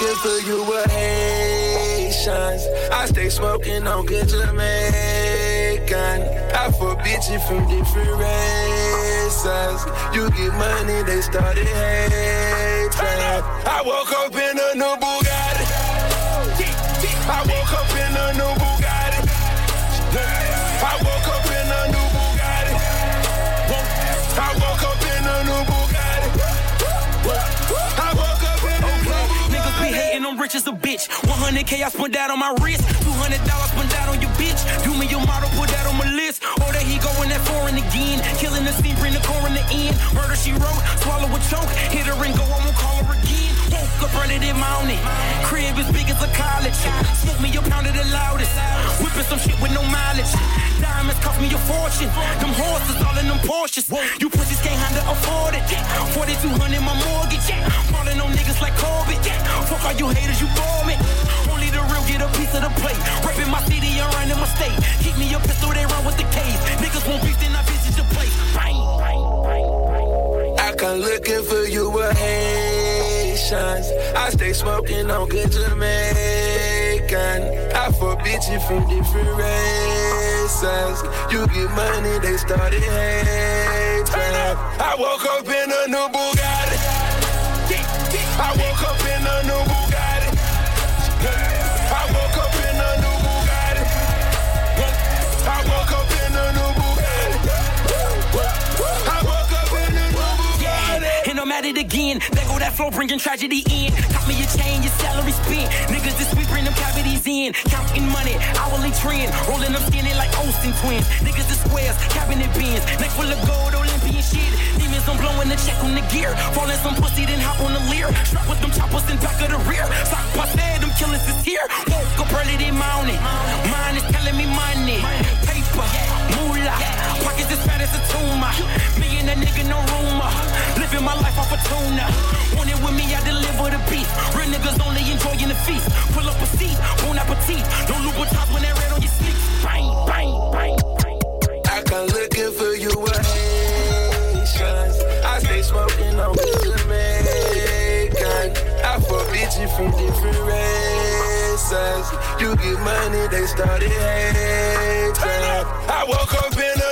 looking for you with Haitians. I stay smoking on good Jamaican. I fuck bitches from different races. You get money, they started hating. I woke up in a new Bugatti. I woke up rich as a bitch. 100k I spent that on my wrist. 200 dollars spent that on your bitch. Do me your model, put that on my list. Oh, or that he going that foreign again. Killing the scene, bring the core in the end. Murder she wrote, swallow a choke. Hit her and go, I won't call her again. Woke up early this morning. Crib as big as a college. Smoke me a pound of the loudest. Whipping some shit with no mileage. Diamonds cost me a fortune. Them horses all in them Porsches. You pussies can't handle afford it. 4200 my mortgage. Falling on niggas like Corbett. Fuck all you haters, you bore me. Only the real get a piece of the plate. Reppin' my city and running my state. Keep me a pistol, they run with the case. Niggas won't beef, then I visit your place. Bang, bang, bang, bang, bang. I come looking for you with Haitians. I stay smoking on good Jamaican. I fuck bitches from different races. You get money, they started hating. I woke up in a new Bugatti. I woke up in a new Bugatti. I woke up in a new Bugatti. I woke up in a new Bugatti. I woke up in a new Bugatti. And I'm at it again. Flow, bringing tragedy in. Got me a chain, your salary spent. Niggas this week bring them cavities in. Counting money, hourly trend. Rolling them skinny like Olsen twins. Niggas the squares, cabinet bins. Neck full of gold, Olympian shit. Demons, I'm blowing the check on the gear. Falling some pussy, then hop on the Lear. Strap with them choppers in back of the rear. Sock bust them killers is here. Woke up early this morning. Mine is telling me money. Paper, moolah. Pockets as fat as a tumor. And that nigga, no rumor. Living my life off a tuna. Want it with me, I deliver the beef. Real niggas only enjoying the feast. Pull up a seat, bon appetit. Don't look what when that red on your. Bang, bang, bang, bang. I come looking for you with Haitians. I stay smoking on Jamaican. I fuck bitches from different races. You get money, they started hating. I woke up in a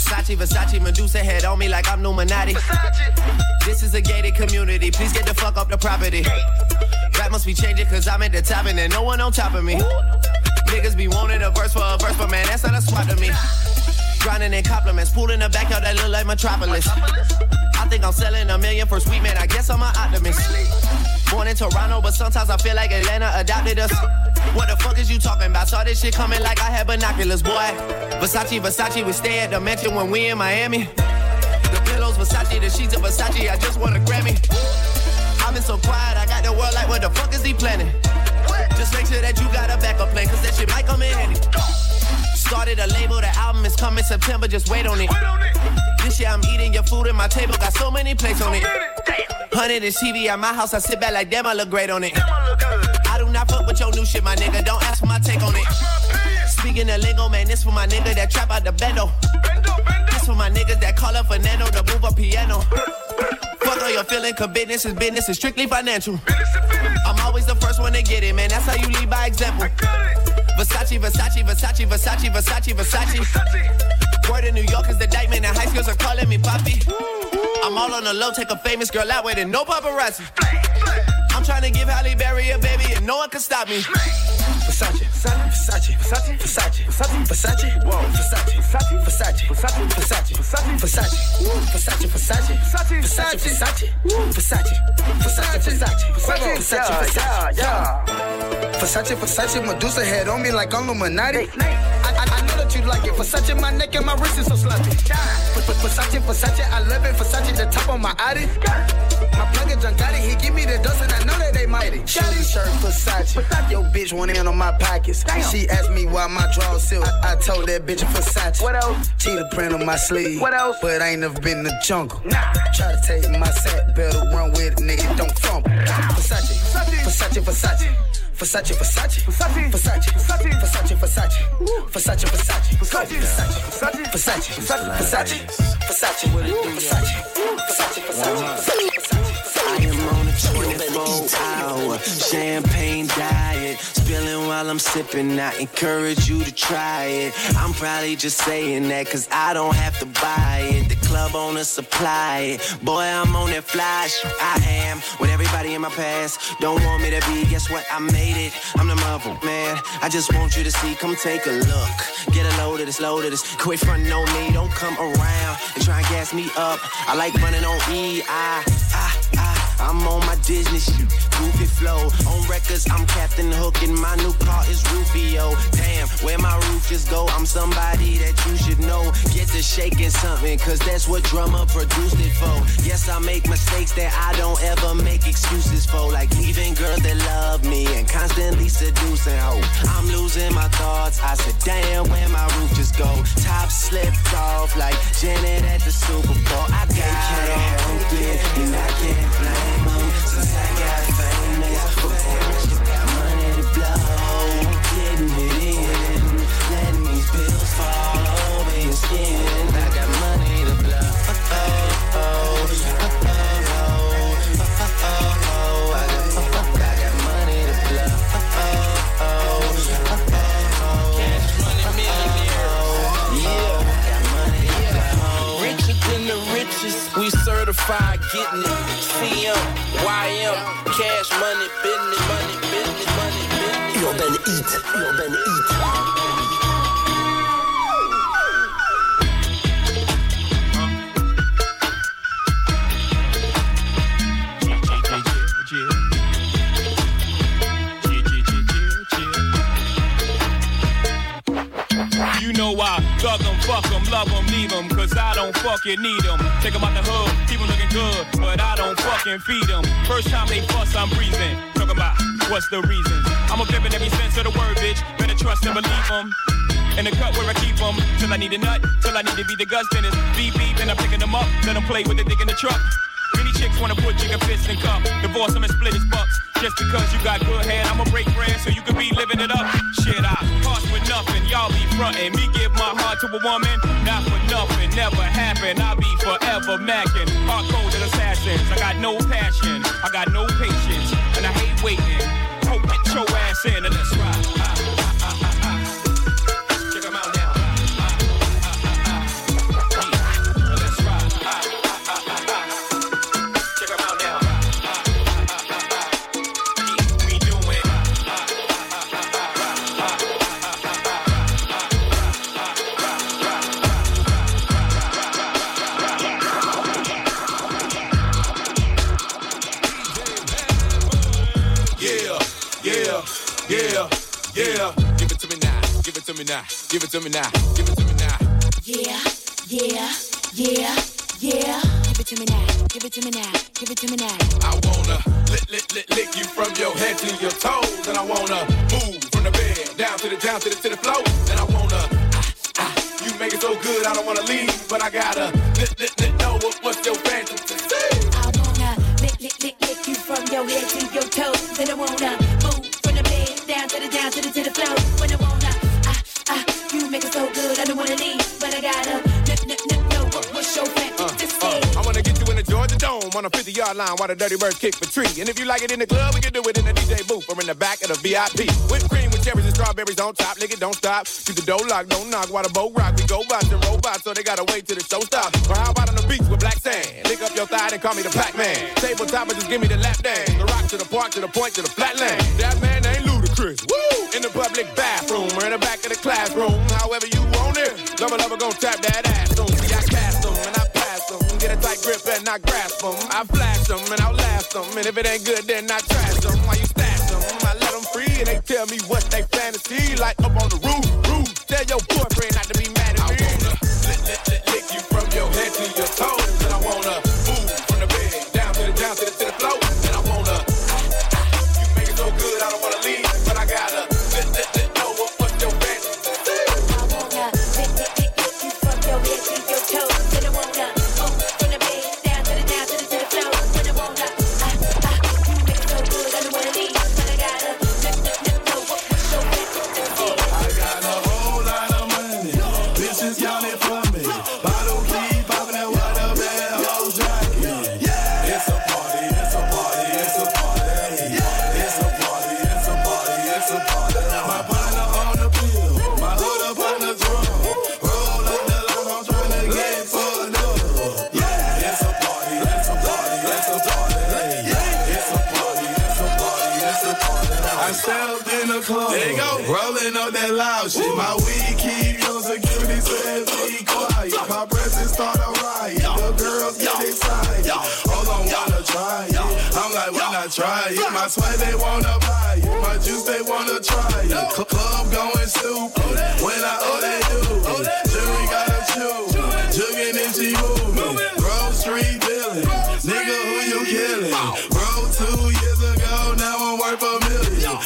Versace, Versace, Medusa head on me like I'm Illuminati. This is a gated community. Please get the fuck up the property. That must be changing cause I'm at the top and there's no one on top of me. Niggas be wanting a verse for a verse, but man, that's not a swap to me. Grinding in compliments, pool in the backyard that look like Metropolis. I think I'm selling a million for sweet man. I guess I'm an optimist. Born in Toronto, but sometimes I feel like Atlanta adopted us. What the fuck is you talking about? Saw this shit coming like I had binoculars, boy. Versace, Versace, we stay at the mansion when we in Miami. The pillows, Versace, the sheets of Versace. I just want a Grammy. I've been so quiet, I got the world like, what the fuck is he planning? Just make sure that you got a backup plan, cause that shit might come in handy. Started a label, the album is coming September, just wait on it. This year I'm eating your food and my table got so many plates on it. Hundred inch TV at my house, I sit back like damn, I look great on it. I do not fuck with your new shit, my nigga. Don't ask for my take on it. Speaking of lingo, man, this for my nigga that trap out the bendo. This for my niggas that call up Fernando to move a piano. Fuck all your feeling, cause business is business, is strictly financial. I'm always the first one to get it, man. That's how you lead by example. Versace, Versace, Versace, Versace, Versace, Versace. Word in New York is the diamond, and high schools are calling me Poppy. I'm all on the low, take a famous girl out it, no paparazzi. I'm trying to give Halle Berry a baby, and no one can stop me. Versace, Versace, Versace, Versace, Versace, Versace, Versace, Versace, Versace, Versace, Versace, Versace, Versace, Versace, woo, Versace, Versace, Versace, Versace, Versace, woo, Versace, Versace, Versace, Versace, Versace, Versace, yeah, Versace, Versace, Medusa head on me like I'm Illuminati. I, I know that you like it. Versace, my neck and my wrist is so sloppy. Versace, Versace, I love it. Versace, the top on my Audi. My plug junk got it, he give me the dust and I know that they mighty. Shoes shirt Versace. Your bitch want in on my pockets. She asked me why my drawers silk. I, I told that bitch Versace. What else? Cheetah print on my sleeve. What else? But I ain't never been in the jungle. Nah. Try to take my sack, better run with it, nigga, don't fumble. Versace, Versace, Versace. Versace, Versace, Versace, Versace, Versace, Versace, Versace, Versace, Versace, Versace, Versace, Versace, Versace, Versace, Versace, Versace, Versace. I am on a 24 hour champagne diet spilling while I'm sipping. I encourage you to try it. I'm probably just saying that cause I don't have to buy it. The club owner supply it. Boy, I'm on that flash. I am with everybody in my past. Don't want me to be, guess what? I made it. I'm the mother, man. I just want you to see, come take a look. Get a load of this, load of this. Quit fronting on me, don't come around and try and gas me up. I like running on E. I, I, I. I'm on my Disney shit, goofy flow. On records, I'm Captain Hook, and my new car is Rufio. Damn, where my roof just go? I'm somebody that you should know. Get to shaking something, cause that's what drummer produced it for. Yes, I make mistakes that I don't ever make excuses for. Like leaving girls that love me and constantly seducing hope. I'm losing my thoughts. I said, damn, where my roof just go? Top slipped off like Janet at the Super Bowl. I got help it, and I can't blame. Since I You know I thug 'em, fuck 'em, love 'em, leave 'em, cause I don't fucking need 'em. Take 'em out the hood, keep 'em looking good, but I don't fucking feed 'em. First time they fuss, I'm breathing. Talking about what's the reason? I'm a flip in every sense of the word, bitch. Better trust and believe 'em. In the cut where I keep 'em, till I need a nut, till I need to be the guts, then it's beep beep, and I'm picking 'em up, let 'em play with the dick in the truck. Many chicks wanna put chicken fists in cup, divorce 'em and split his bucks. Just because you got good head, I'ma break bread so you can be living it up. Shit, I cost with nothing, y'all be frontin'. Me give my heart to a woman, not for nothing, never happen. I'll be forever macking. Hard-coded assassins, I got no passion, I got no patience, and I hate waiting. Hope get your ass in and let's ride. Give it to me now. Give it to me now. Yeah, yeah, yeah, yeah. Give it to me now. Give it to me now. Give it to me now. I wanna lick, lick, lick, lick you from your head to your toes, and I wanna move from the bed down to the down to the to the floor, and I wanna. ah, ah, You make it so good, I don't wanna leave, but I gotta lick, lick, lick, know what, what's your fantasy. I wanna lick, lick, lick, lick you from your head to your toes. And I wanna yard line while the dirty birds kick for tree. And if you like it in the club, we can do it in the DJ booth or in the back of the VIP. Whipped cream with cherries and strawberries on top. It, don't stop. Keep the dough locked, don't knock while the boat rock. We go by and robots, so they gotta wait till the show stops. Or how about on the beach with black sand? Lick up your thigh and call me the Pac Man. Tabletop and just give me the lap dance. The rock to the park, to the point, to the flatland. That man ain't Ludacris. Woo! In the public bathroom or in the back of the classroom. However you want it. Lover, lover, gon' tap that ass on. Get a tight grip and I grasp them. I flash them and I'll last them. And if it ain't good, then I trash them. While you stash them, I let them free and they tell me what they fantasy. Like up on the roof, roof. Tell your boyfriend I in the club, there you go, rolling up that loud shit. My weed keep your security says be quiet. My presence start a riot, the girls get excited. Hold on, wanna try it? I'm like, why not try it? My sweat they wanna buy it, my juice they wanna try it. Cl- Club going stupid. When I oh they do. Jury gotta choose, jugging and she moving. Grove Street dealing, nigga who you killing? Bro, two years ago, now I'm worth a million.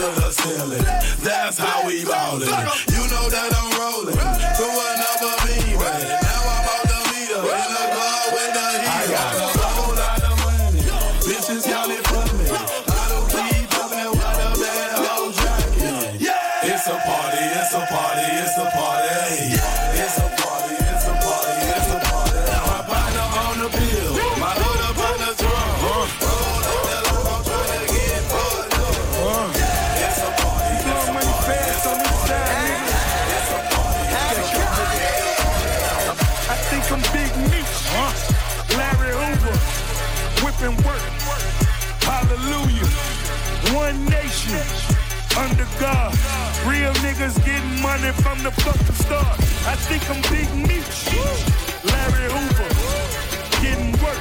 To the ceiling, that's how we ballin'. You know that I'm rolling Real niggas getting money from the fucking start. I think I'm Big Meech, Larry Hoover, getting work.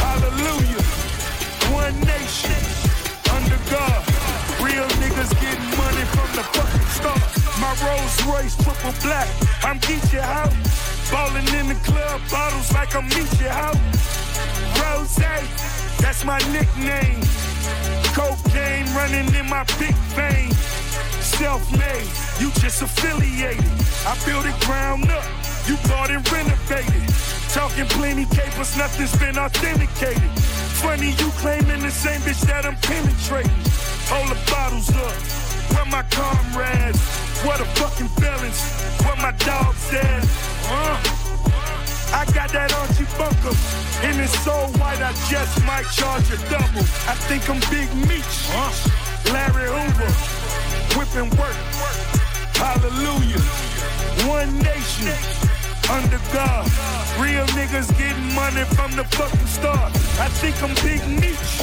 Hallelujah. One nation under God. Real niggas getting money from the fucking start. My Rolls Royce triple black. I'm Geechee out. Ballin' in the club, bottles like I'm Meechee out. Rose, that's my nickname. Cocaine running in my big vein. Self-made, you just affiliated. I built it ground up, you bought and renovated. Talking plenty capers, nothing's been authenticated. Funny you claiming the same bitch that I'm penetrating. Hold the bottles up, where my comrades? What a fucking balance, where my dogs at? Uh. I got that Archie Bunker, and it's so white I just might charge a double. I think I'm Big Meech, Larry Hoover, whipping work. Hallelujah, one nation under God. Real niggas getting money from the fucking start. I think I'm Big Meech,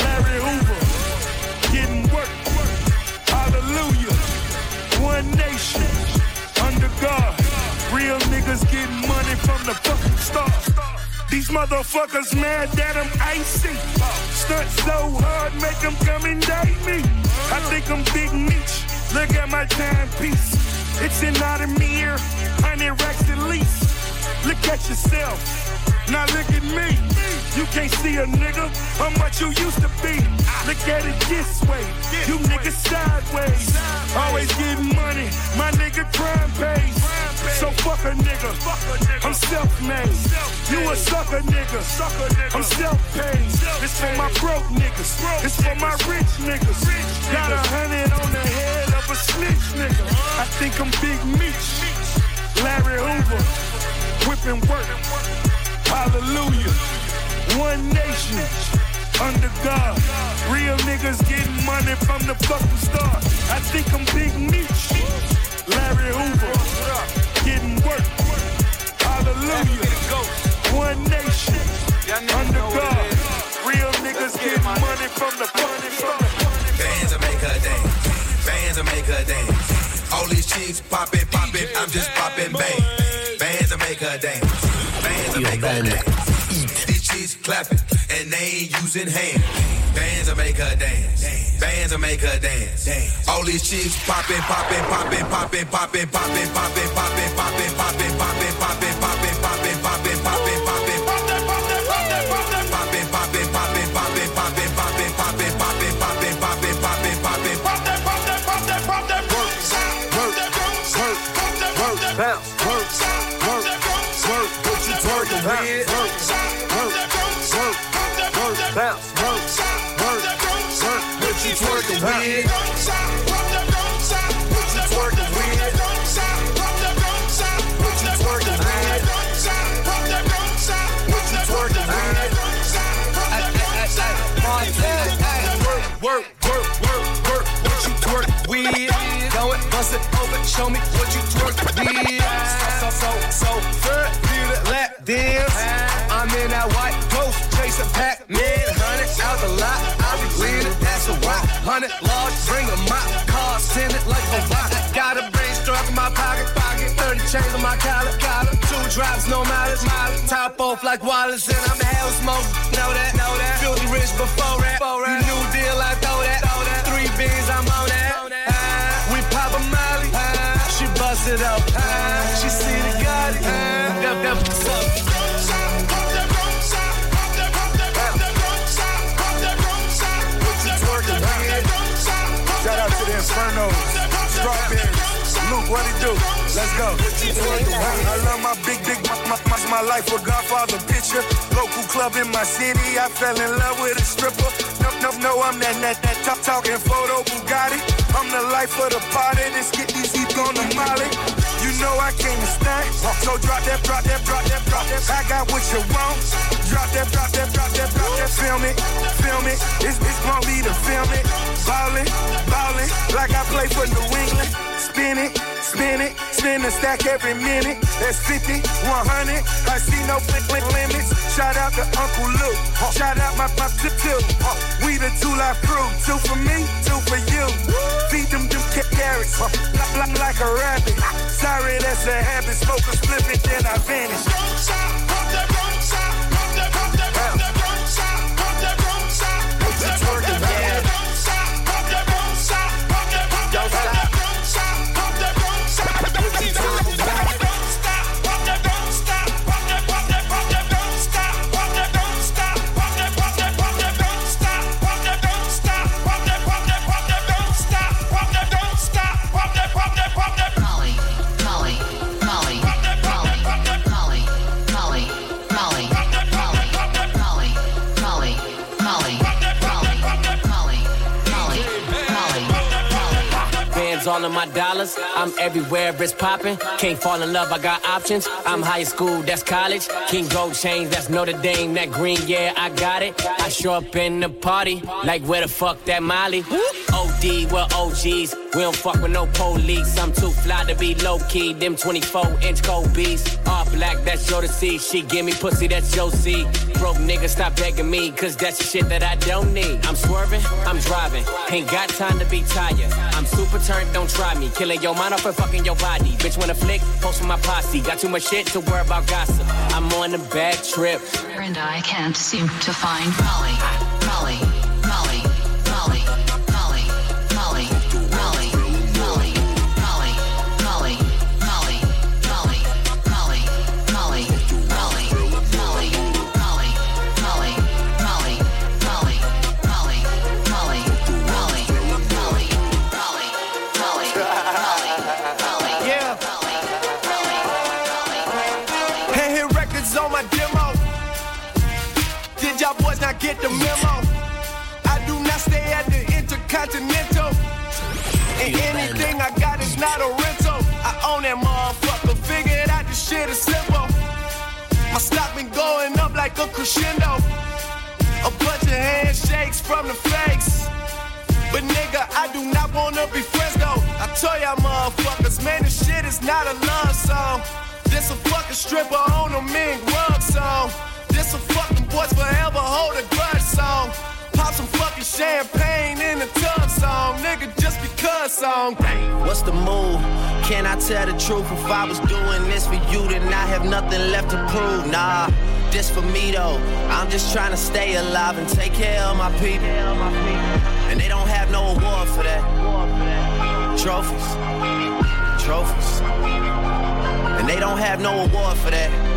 Larry Hoover, getting work. Hallelujah, one nation under God. Real niggas getting money from the fucking start. These motherfuckers mad that I'm icy. Stunt so hard, make them come date me. I think I'm Big Meech. Look at my timepiece. It's an Audemars, 100 racks at least. Look at yourself. Now look at me. You can't see a nigga how much you used to be. Look at it this way. You niggas sideways. Always getting money. My nigga crime pays. So fuck a nigga. I'm self-made. You a sucker nigga. I'm self-paid. This for my broke niggas. This for my rich niggas. Got a hundred on the head of a snitch nigga. I think I'm Big Meech. Larry Hoover. Whipping work. Hallelujah. One nation under God. Real niggas getting money from the fucking start. I think I'm Big Meech. Larry Hoover. Getting work. Hallelujah. One nation under God. Real niggas getting money from the fucking start. Bands will make her dance. Bands will make her dance. All these chicks poppin', poppin', I'm just poppin' bang. Bands will make her dance. Bands will make her dance. These chicks clapping and they ain't using hands. Bands will make her dance. Bands will make her dance. All these chicks poppin', poppin', poppin', poppin', poppin', poppin', poppin', poppin', poppin', poppin', poppin', show me what you twerk with. So, so, so, so, third, feel it, lap dance. I'm in that white ghost, chasing Pac-Man. Hundred out the lot, I be leaning, that's a rock. Hundred large, bring a mop, car send it like a rock. Got a brain struck in my pocket, pocket. 30 chains on my collar, collar. Two drops, no mileage, mileage. Top off like Wallace, and I'm hell smoke. Know that, know that. Filthy rich before that. You new deal, I throw that. Throw that. Three beans, I'm on that. Ah, we it. Ah, she see the Gotti. What's up? Shout out to the Inferno, Strawberries. Luke, what he do? Let's go. I love my big, big, my, my, my, my life a Godfather picture. Local club in my city, I fell in love with a stripper. No, no, no, I'm that, that, that talk, talking photo Bugatti. I'm the life of the party, let's get these heat on the molly. You know I came to stay, so drop that, drop that, drop that, drop that. I got what you want. Drop that, drop that, drop that, drop that. Film it, film it. It's, it's gonna be to film it. Ballin', ballin', like I play for New England. Spin it, spin it, spin the stack every minute. That's 50, 100. I see no limit limits. Shout out to Uncle Luke. Shout out my my tip tip. We the 2 Live Crew. Two for me, two for you. Feed them them ca- carrots. Like, like a rabbit. Sorry, that's a habit. Smoke a split it, then I vanish. My dollars. I'm everywhere, it's popping. Can't fall in love, I got options. I'm high school, that's college. King Gold chains, that's Notre Dame. That green, yeah, I got it. I show up in the party, like where the fuck that Molly? OD, we're OGs. We don't fuck with no police. I'm too fly to be low key. Them 24 inch beats. All black, that's your to see. She give me pussy, that's your see. Broke nigga, stop begging me, cause that's the shit that I don't need. I'm swerving, I'm driving. Ain't got time to be tired. I'm super turned, don't try me. Killing your mind off and fucking your body. Bitch, wanna flick, post with my posse. Got too much shit to worry about gossip. I'm on a bad trip. And I can't seem to find Molly, get the memo? I do not stay at the Intercontinental. And anything I got is not a rental. I own that motherfucker. Figured out this shit is simple. My stock been going up like a crescendo. A bunch of handshakes from the fakes. But nigga, I do not wanna be friends though. I tell y'all motherfuckers, man, this shit is not a love song. This a fucking stripper on a mean rug song. This a fucking boys forever hold a grudge song. Pop some fucking champagne in the tub song, nigga, just because song. What's the move? Can I tell the truth? If I was doing this for you, then I have nothing left to prove. Nah, this for me though. I'm just trying to stay alive and take care of my people. And they don't have no award for that. Trophies. Trophies. And they don't have no award for that.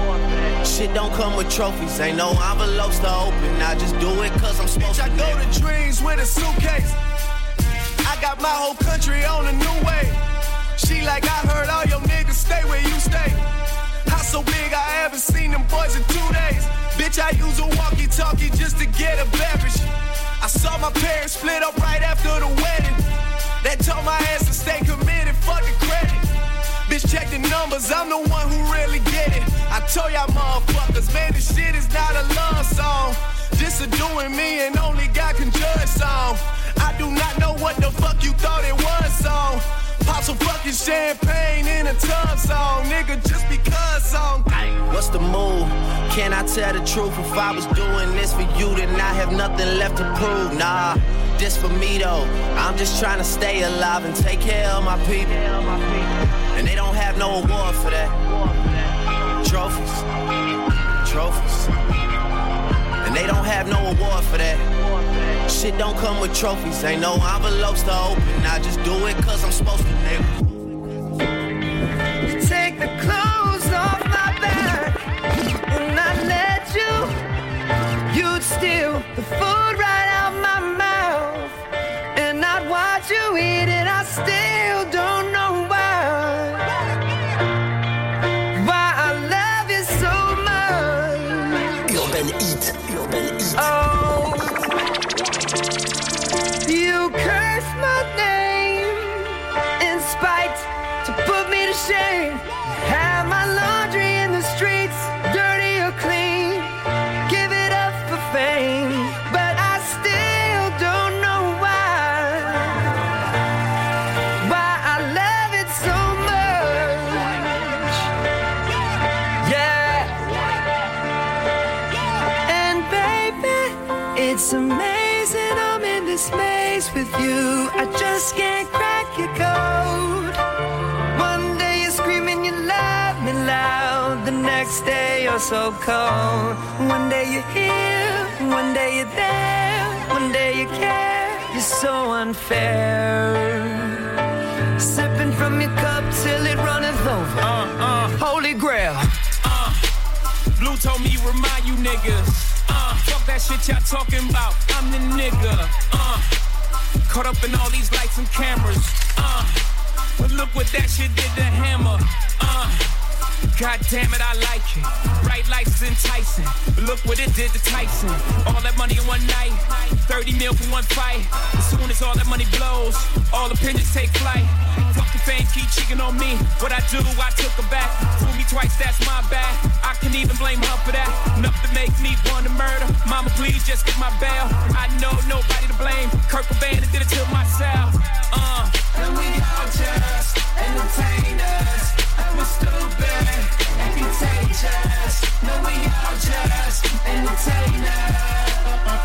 Shit don't come with trophies. Ain't no envelopes to open. I just do it cause I'm supposed Bitch, I to. go to dreams with a suitcase. I got my whole country on a new way. She like, I heard all your niggas stay where you stay. House so big, I haven't seen them boys in two days. Bitch, I use a walkie talkie just to get a beverage. I saw my parents split up right after the wedding. That told my ass to stay committed, fuck the Bitch, check the numbers, I'm the one who really get it. I told y'all motherfuckers, man, this shit is not a love song. This a doing me and only God can judge song. I do not know what the fuck you thought it was song. Pop some fucking champagne in a tub song, nigga, just because song. What's the move? Can I tell the truth? If I was doing this for you, then I have nothing left to prove. Nah, this for me though. I'm just trying to stay alive and take care of my people. And they don't have no award for that. Trophies, trophies. And they don't have no award for that. Shit don't come with trophies. Ain't no envelopes to open. I just do it cause I'm supposed to, nigga. You take the clothes off my back and I let you. You'd steal the food right put shame. Have my laundry so cold. One day you're here, one day you're there, one day you care. You're so unfair. Sipping from your cup till it runneth over. Uh, uh, Holy grail. uh. Blue told me remind you niggas. Uh, fuck that shit y'all talking about. I'm the nigga. Uh, caught up in all these lights and cameras. Uh, but look what that shit did to Hammer. Uh, God damn it, I like it. Bright lights is enticing. But look what it did to Tyson. All that money in one night. 30 mil for one fight. As soon as all that money blows, all the opinions take flight. Fucking fame keep cheating on me. What I do, I took her back. Fool me twice, that's my bad. I can even blame her for that. Enough to make me want to murder. Mama, please just get my bail. I know nobody to blame. Kurt Cobain did it to myself. Uh. And we all just entertainers. Stupid and. No, we all just entertainers.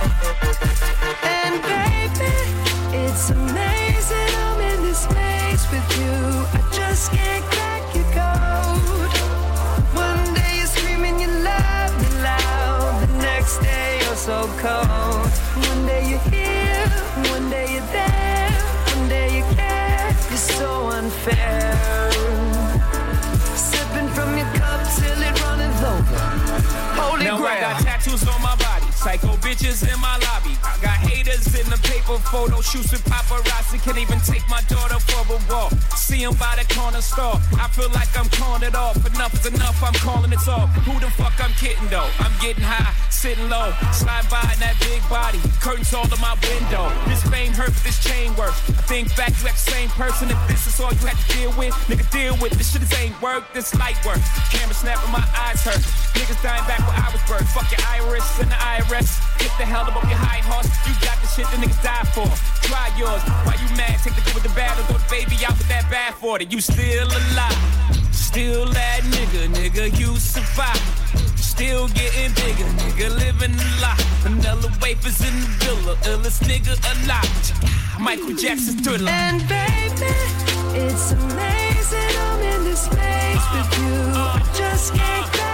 Bitches in my lobby. Photo shoots with paparazzi. Can't even take my daughter for a walk. See 'em by the corner store. I feel like I'm calling it off. Enough is enough, I'm calling it off. Who the fuck I'm kidding though? I'm getting high, sitting low, slide by in that big body. Curtains all in my window. This fame hurt, but this chain work. I think back, you act the same person. If this is all you had to deal with, nigga, deal with. This shit is ain't work, this light work. Camera snapping, my eyes hurt. Niggas dying back where I was birthed. Fuck your iris and the IRS. Get the hell up off your high horse. You got the shit the niggas die for. Try yours. Why you mad? Take the good with the bad and throw the baby out with that bad for it. You still alive. Still that nigga, nigga, you survive. Still getting bigger, nigga, living a lot. Vanilla wafers in the villa, illest nigga alive. Michael Jackson thriller. And baby, it's amazing I'm in this space with you. I just can't uh.